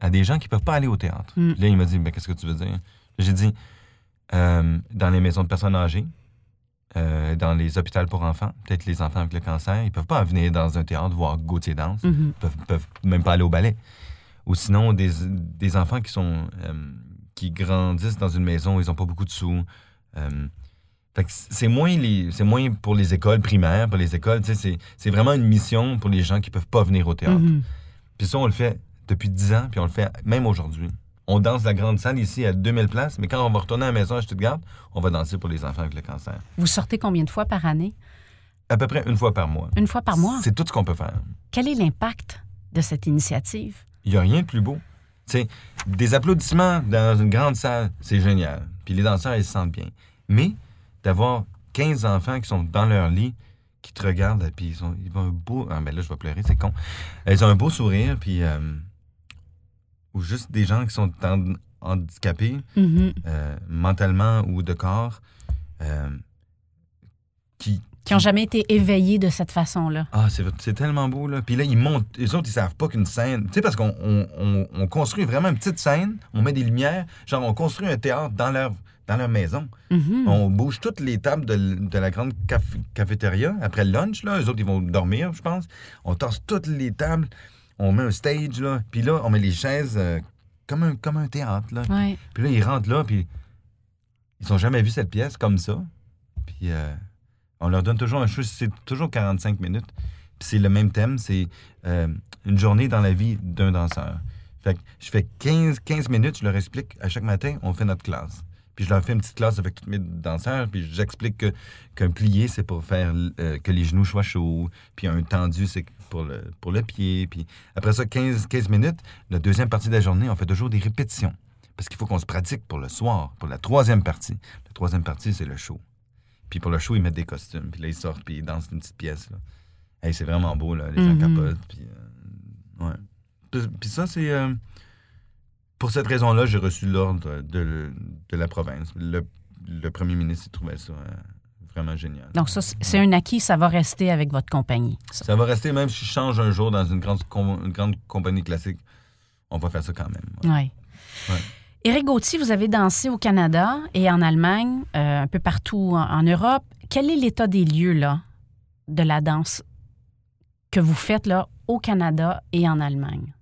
S3: à des gens qui peuvent pas aller au théâtre.
S2: Mm.
S3: Là, il m'a dit Ben, Qu'est-ce que tu veux dire? J'ai dit Euh, Dans les maisons de personnes âgées, euh, dans les hôpitaux pour enfants, peut-être les enfants avec le cancer, ils peuvent pas venir dans un théâtre voir Gauthier danse,
S2: Mhm.
S3: ils peuvent, peuvent même pas aller au ballet. Ou sinon, des, des enfants qui sont euh, qui grandissent dans une maison, ils ont pas beaucoup de sous. C'est moins les c'est moins pour les écoles primaires, pour les écoles, c'est c'est vraiment une mission pour les gens qui peuvent pas venir au théâtre.
S2: Mhm.
S3: Puis ça, on le fait depuis 10 ans, puis on le fait même aujourd'hui. On danse la grande salle ici à 2000 places, mais quand on va retourner à la maison à Stuttgart, on va danser pour les enfants avec le cancer.
S2: Vous sortez combien de fois par année?
S3: À peu près une fois par mois.
S2: Une fois par mois?
S3: C'est tout ce qu'on peut faire.
S2: Quel est l'impact de cette initiative?
S3: il n'y a rien de plus beau. Tu sais, des applaudissements dans une grande salle, c'est génial. Puis les danseurs, ils se sentent bien. Mais d'avoir 15 enfants qui sont dans leur lit, qui te regardent, puis ils, ont, ils ont un beau... Ah, ben là, je vais pleurer, c'est con. Ils ont un beau sourire, puis... euh, ou juste des gens qui sont en- handicapés,
S2: Mhm.
S3: euh, mentalement ou de corps, euh, qui,
S2: Qui n'ont jamais été éveillés de cette façon-là.
S3: ah, c'est, c'est tellement beau, là. Puis là, ils montent. Les autres, ils savent pas qu'une scène. Tu sais, parce qu'on on, on- on construit vraiment une petite scène, on met des lumières, genre, on construit un théâtre dans leur, dans leur maison.
S2: Mhm.
S3: On bouge toutes les tables de, de la grande caf- cafétéria après le lunch, là. Eux autres, ils vont dormir, je pense. On tasse toutes les tables, on met un stage, là. Puis là, on met les chaises euh, comme, un, comme un théâtre, là.
S2: Ouais.
S3: Puis là, ils rentrent là, puis ils ont jamais vu cette pièce comme ça. Puis euh, on leur donne toujours un show, c'est toujours 45 minutes. Puis c'est le même thème, c'est euh, une journée dans la vie d'un danseur. Fait que je fais 15, 15 minutes, je leur explique à chaque matin, on fait notre classe. Puis je leur fais une petite classe avec tous mes danseurs, puis j'explique que, qu'un plié, c'est pour faire euh, que les genoux soient chauds, puis un tendu, c'est pour le, pour le pied. Puis après ça, 15, 15 minutes, la deuxième partie de la journée, on fait toujours des répétitions. Parce qu'il faut qu'on se pratique pour le soir, pour la troisième partie. La troisième partie, c'est le show. Puis pour le show, ils mettent des costumes. Puis là, ils sortent, puis ils dansent une petite pièce. Là. Hey, c'est vraiment beau, là. Les gens
S2: Mhm.
S3: capotent. Puis, euh, ouais. Puis, puis ça, c'est... euh, pour cette raison-là, j'ai reçu l'ordre de, de la province. Le, le premier ministre, il trouvait ça euh, vraiment génial.
S2: Donc, ça, c'est un acquis, ça va rester avec votre compagnie. Ça.
S3: Ça va rester, même si je change un jour dans une grande, com- une grande compagnie classique, on va faire ça quand même.
S2: Ouais.
S3: Ouais.
S2: Éric Gauthier, vous avez dansé au Canada et en Allemagne, euh, un peu partout en, en Europe. Quel est l'état des lieux là, de la danse que vous faites là, au Canada et en Allemagne?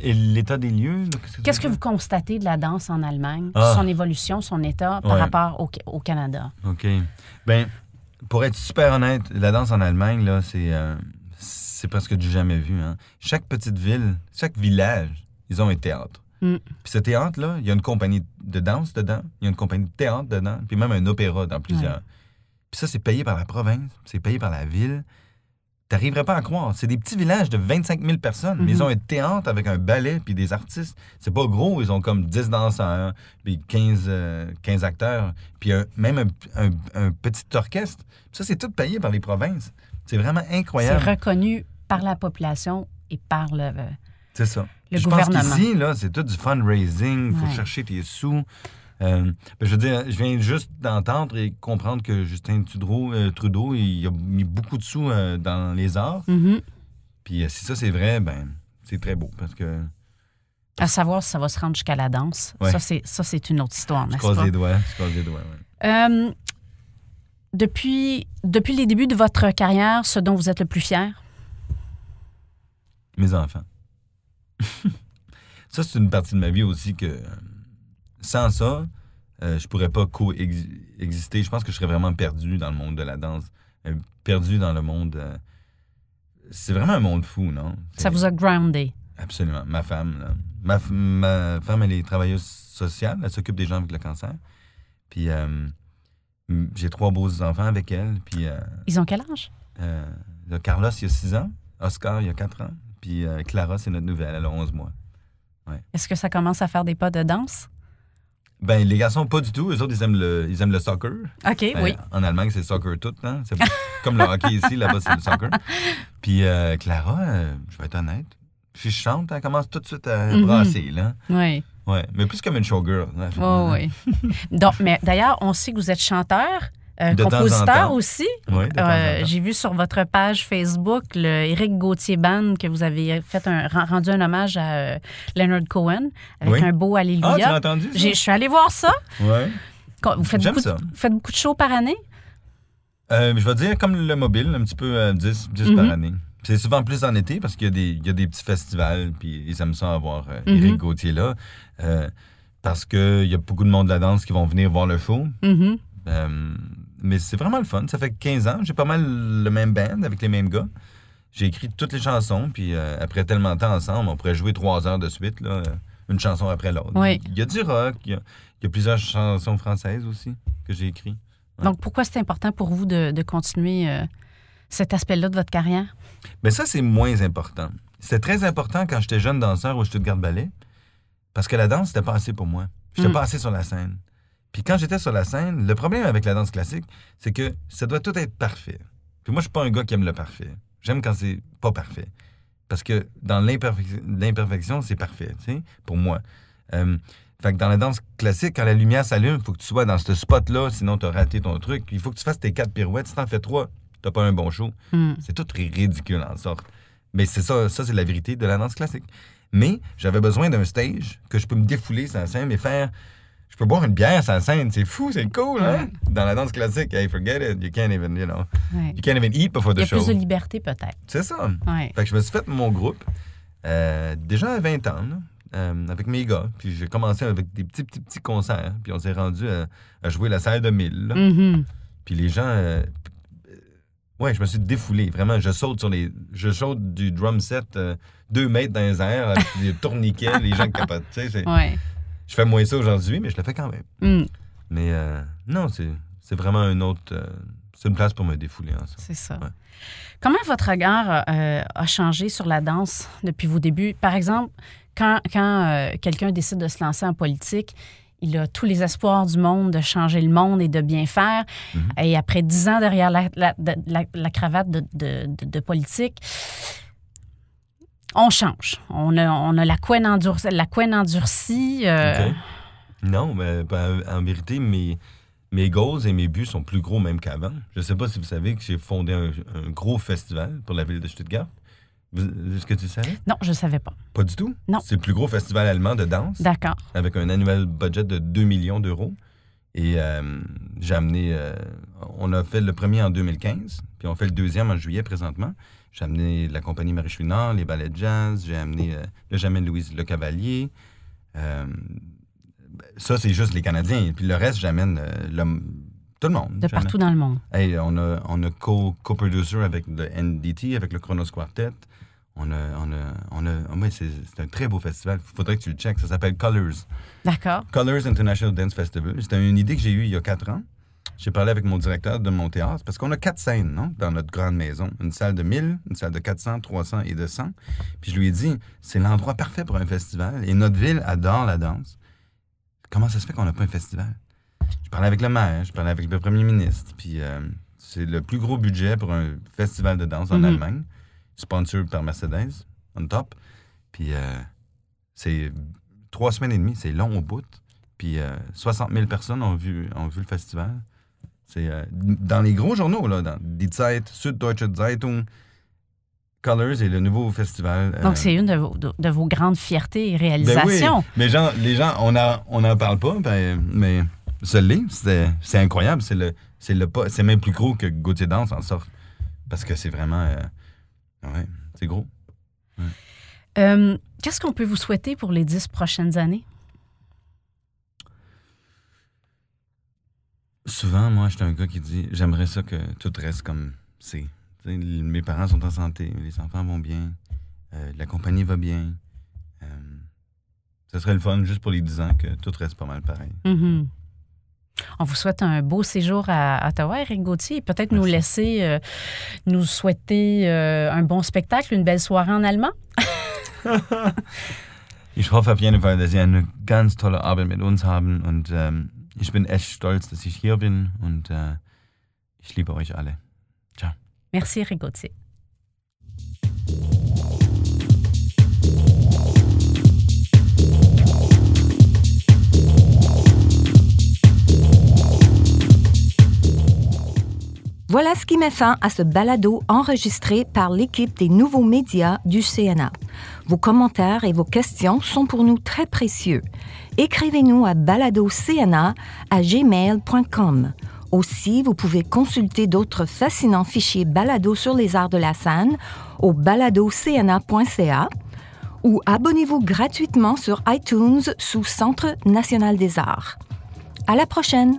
S3: Et l'état des lieux?
S2: Qu'est-ce que vous constatez de la danse en Allemagne,
S3: Ah.
S2: son évolution, son état par
S3: Ouais.
S2: rapport au, au Canada?
S3: OK. Ben, pour être super honnête, la danse en Allemagne, là, c'est, euh, c'est presque du jamais vu. hein. Chaque petite ville, chaque village, ils ont un théâtre.
S2: Mm.
S3: Puis ce théâtre-là, il y a une compagnie de danse dedans, il y a une compagnie de théâtre dedans, puis même un opéra dans plusieurs.
S2: Ouais.
S3: Puis ça, c'est payé par la province, c'est payé par la ville. T'arriverais pas à croire. C'est des petits villages de 25 000 personnes, mais ils
S2: Mhm.
S3: ont un théâtre avec un ballet puis des artistes. C'est pas gros, ils ont comme 10 danseurs, puis 15, euh, 15 acteurs, puis un- même un, un- un petit orchestre. Ça, c'est tout payé par les provinces. C'est vraiment
S2: C'est
S3: incroyable.
S2: reconnu par la population et par le,
S3: C'est ça.
S2: le
S3: je
S2: gouvernement.
S3: pense qu'ici, là, c'est tout du fundraising. Il faut
S2: Ouais.
S3: chercher tes sous. Euh, ben, je veux dire, je viens juste d'entendre et comprendre que Justin Trudeau, euh, Trudeau il a mis beaucoup de sous euh, dans les arts.
S2: Mhm.
S3: Puis si ça, c'est vrai, ben c'est très beau parce que
S2: À savoir si ça va se rendre jusqu'à la danse.
S3: Ouais.
S2: Ça, c'est, une autre histoire,
S3: je
S2: n'est-ce pas?
S3: les doigts. Je croise les doigts, ouais.
S2: Depuis, depuis les débuts de votre carrière, ce dont vous êtes le plus fier?
S3: Mes enfants. ça, c'est une partie de ma vie aussi que sans ça, euh, je pourrais pas coexister. Je pense que je serais vraiment perdu dans le monde de la danse. Euh, perdu dans le monde. euh, c'est vraiment un monde fou, non?
S2: Ça vous a groundé.
S3: Absolument. Ma femme, là. Ma, f- ma femme, elle est travailleuse sociale. Elle s'occupe des gens avec le cancer. Puis j'ai trois beaux enfants avec elle. Puis
S2: Ils ont quel âge?
S3: Carlos, il y a 6 ans. Oscar, il y a 4 ans. Puis Clara, c'est notre nouvelle. Elle a 11 mois.
S2: Est-ce que ça commence à faire des pas de danse?
S3: Ben, les garçons, pas du tout. Eux autres, ils aiment le, ils aiment le soccer.
S2: OK,
S3: Euh,
S2: oui.
S3: En Allemagne, c'est soccer tout. Hein? C'est comme le hockey ici. Là-bas, c'est le soccer. Puis euh, Clara, euh, je vais être honnête. Si je chante, elle commence tout de suite à
S2: Mhm.
S3: brasser. Là.
S2: Oui.
S3: Ouais, mais plus comme une showgirl. là.
S2: Oh, oui. Donc, mais d'ailleurs, on sait que vous êtes chanteur, euh, compositeur aussi.
S3: En
S2: Euh. J'ai vu sur votre page Facebook le Éric Gauthier Band que vous avez fait un, ren- rendu un hommage à euh, Leonard Cohen avec
S3: Oui.
S2: un beau
S3: Ah, tu
S2: Alléluia.
S3: entendu? ça?
S2: J'ai- Je suis allée voir ça.
S3: Ouais.
S2: Vous faites, beaucoup de,
S3: ça.
S2: vous faites beaucoup de shows par année?
S3: Euh, je vais dire comme le mobile, un petit peu euh, 10, 10
S2: Mhm.
S3: par année. C'est souvent plus en été parce qu'il y, a des- il y a des petits festivals, puis ils aiment ça avoir euh,
S2: Mhm.
S3: Éric Gauthier là. parce qu'il y a beaucoup de monde de la danse qui vont venir voir le show.
S2: Mhm.
S3: Euh, mais c'est vraiment le fun. Ça fait 15 ans. J'ai pas mal le même band avec les mêmes gars. J'ai écrit toutes les chansons, puis euh, après tellement de temps ensemble, on pourrait jouer trois heures de suite, là, une chanson après l'autre.
S2: Oui.
S3: Il y a du rock, il y a, il y a plusieurs chansons françaises aussi que j'ai écrites. Ouais.
S2: Donc, pourquoi c'est important pour vous de, de continuer euh, cet aspect-là de votre carrière?
S3: Mais ça, c'est moins important. c'était très important quand j'étais jeune danseur au Stuttgart Ballet, parce que la danse, c'était pas assez pour moi. J'étais
S2: Mm.
S3: pas assez sur la scène. Puis quand j'étais sur la scène, le problème avec la danse classique, c'est que ça doit tout être parfait. Puis moi, je suis pas un gars qui aime le parfait. J'aime quand c'est pas parfait. Parce que dans l'imperfec- l'imperfection, c'est parfait, tu sais, pour moi. Euh, fait que dans la danse classique, quand la lumière s'allume, il faut que tu sois dans ce spot-là, sinon tu as raté ton truc. Il faut que tu fasses tes quatre pirouettes. Si t'en fais trois, t'as pas un bon show.
S2: Hmm.
S3: C'est tout très ridicule en sorte. Mais c'est ça, ça c'est la vérité de la danse classique. Mais j'avais besoin d'un stage que je peux me défouler sur la scène et faire. Je peux boire une bière la scène, c'est fou, c'est cool, hein? Dans la danse classique, hey, forget it, you can't even, you know,
S2: Ouais.
S3: you can't even eat before
S2: Il
S3: the
S2: y a
S3: show.
S2: plus de liberté, peut-être.
S3: C'est ça.
S2: Ouais.
S3: Fait que je me suis fait mon groupe euh, déjà à 20 ans, là, euh, avec mes gars. Puis j'ai commencé avec des petits, petits, petits concerts. Puis on s'est rendu à, à jouer la salle de 1000. là.
S2: Mhm.
S3: Puis les gens. euh, ouais, je me suis défoulé. Vraiment, je saute sur les. Je saute du drum set deux mètres dans les airs avec des tourniquets, les gens capotent. Tu sais, c'est-
S2: Ouais.
S3: Je fais moins ça aujourd'hui, mais je le fais quand même.
S2: Hmm.
S3: Mais euh, non, c'est vraiment un autre. euh, c'est une place pour me défouler en ça.
S2: C'est ça.
S3: Ouais.
S2: Comment votre regard euh, a changé sur la danse depuis vos débuts? Par exemple, quand, quand euh, quelqu'un décide de se lancer en politique, il a tous les espoirs du monde de changer le monde et de bien faire.
S3: Mhm.
S2: Et après dix ans derrière la, la- la- la cravate de, de- de- de politique, on change. On a, on a la, couenne endurcie, la couenne endurcie. euh.
S3: Non, mais ben, en vérité, mes, mes goals et mes buts sont plus gros même qu'avant. Je ne sais pas si vous savez que j'ai fondé un, un gros festival pour la ville de Stuttgart. Est-ce que tu le savais?
S2: Non, je ne savais pas.
S3: Pas du tout?
S2: Non.
S3: C'est le plus gros festival allemand de danse
S2: D'accord.
S3: avec un annuel budget de 2 millions d'euros. Et euh, j'ai amené. euh, on a fait le premier en 2015, puis on fait le deuxième en juillet présentement. J'ai amené la compagnie Marie Chouinard, les ballets de jazz, j'ai amené. euh, là, j'amène Louise Le Cavalier. Euh, ça, c'est juste les Canadiens. Puis le reste, j'amène euh, le- tout le monde.
S2: De partout dans le monde.
S3: Hey, on a, on a co- co-producer avec le NDT, avec le Chronos Quartet. On a, on a, on a, c'est c'est un très beau festival. Il faudrait que tu le checkes. Ça s'appelle Colors.
S2: D'accord.
S3: Colors International Dance Festival. C'était une idée que j'ai eue il y a quatre ans. J'ai parlé avec mon directeur de mon théâtre parce qu'on a quatre scènes non, dans notre grande maison. Une salle de 1000, une salle de 400, 300 et 200. Puis je lui ai dit, c'est l'endroit parfait pour un festival et notre ville adore la danse. Comment ça se fait qu'on n'a pas un festival? Je parlais avec le maire, je parlais avec le premier ministre. Puis euh, c'est le plus gros budget pour un festival de danse en
S2: Mhm.
S3: Allemagne, sponsor par Mercedes, on top. Puis euh, c'est trois semaines et demie, c'est long au bout. Puis euh, 60 000 personnes ont vu, ont vu le festival. C'est euh, dans les gros journaux, là, dans Die Zeit, Süddeutsche Zeitung, Colors et le nouveau festival. euh,
S2: Donc, c'est une de vos, de, de vos grandes fiertés et
S3: ben oui,
S2: réalisations.
S3: mais gens, les gens, on n'en on en parle pas, ben, mais ce l'est. C'est incroyable. C'est le, le c'est même plus gros que Gauthier Danse en sorte. Parce que c'est vraiment. euh, ouais, c'est gros.
S2: Euh, Qu'est-ce qu'on peut vous souhaiter pour les dix prochaines années?
S3: Souvent, moi, j'étais un gars qui dit j'aimerais ça que tout reste comme c'est. Mes parents sont en santé, les enfants vont bien, euh, la compagnie va bien. Euh, ce serait le fun, juste pour les 10 ans, que tout reste pas mal pareil.
S2: Mhm. On vous souhaite un beau séjour à Ottawa, Eric Gauthier, et peut-être nous laisser euh, nous souhaiter euh, un bon spectacle, une belle soirée en allemand.
S3: Ich hoffe auf jeden Fall, dass Sie eine ganz tolle Arbeit mit uns haben und ähm, ich bin echt stolz, dass ich hier bin und äh, ich liebe euch alle.
S2: Merci, Eric Gauthier.
S1: Voilà ce qui met fin à ce balado enregistré par l'équipe des nouveaux médias du CNA. Vos commentaires et vos questions sont pour nous très précieux. Écrivez-nous à baladocna à gmail.com. Aussi, vous pouvez consulter d'autres fascinants fichiers balado sur les arts de la scène au baladocna.ca ou abonnez-vous gratuitement sur iTunes sous Centre national des arts. À la prochaine!